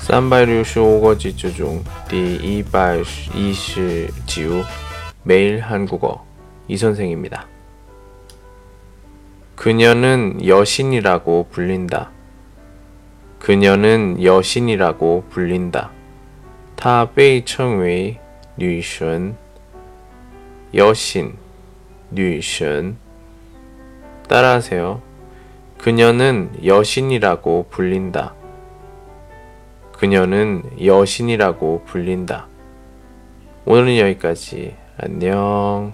三百六十五个句子중第一百一十九 매일 한국어 이 선생입니다. 그녀는 여신이라고 불린다. 그녀는 여신이라고 불린다. 她被称为女神 여신 女神 따라하세요. 그녀는 여신이라고 불린다. 그녀는 여신이라고 불린다. 오늘은 여기까지. 안녕.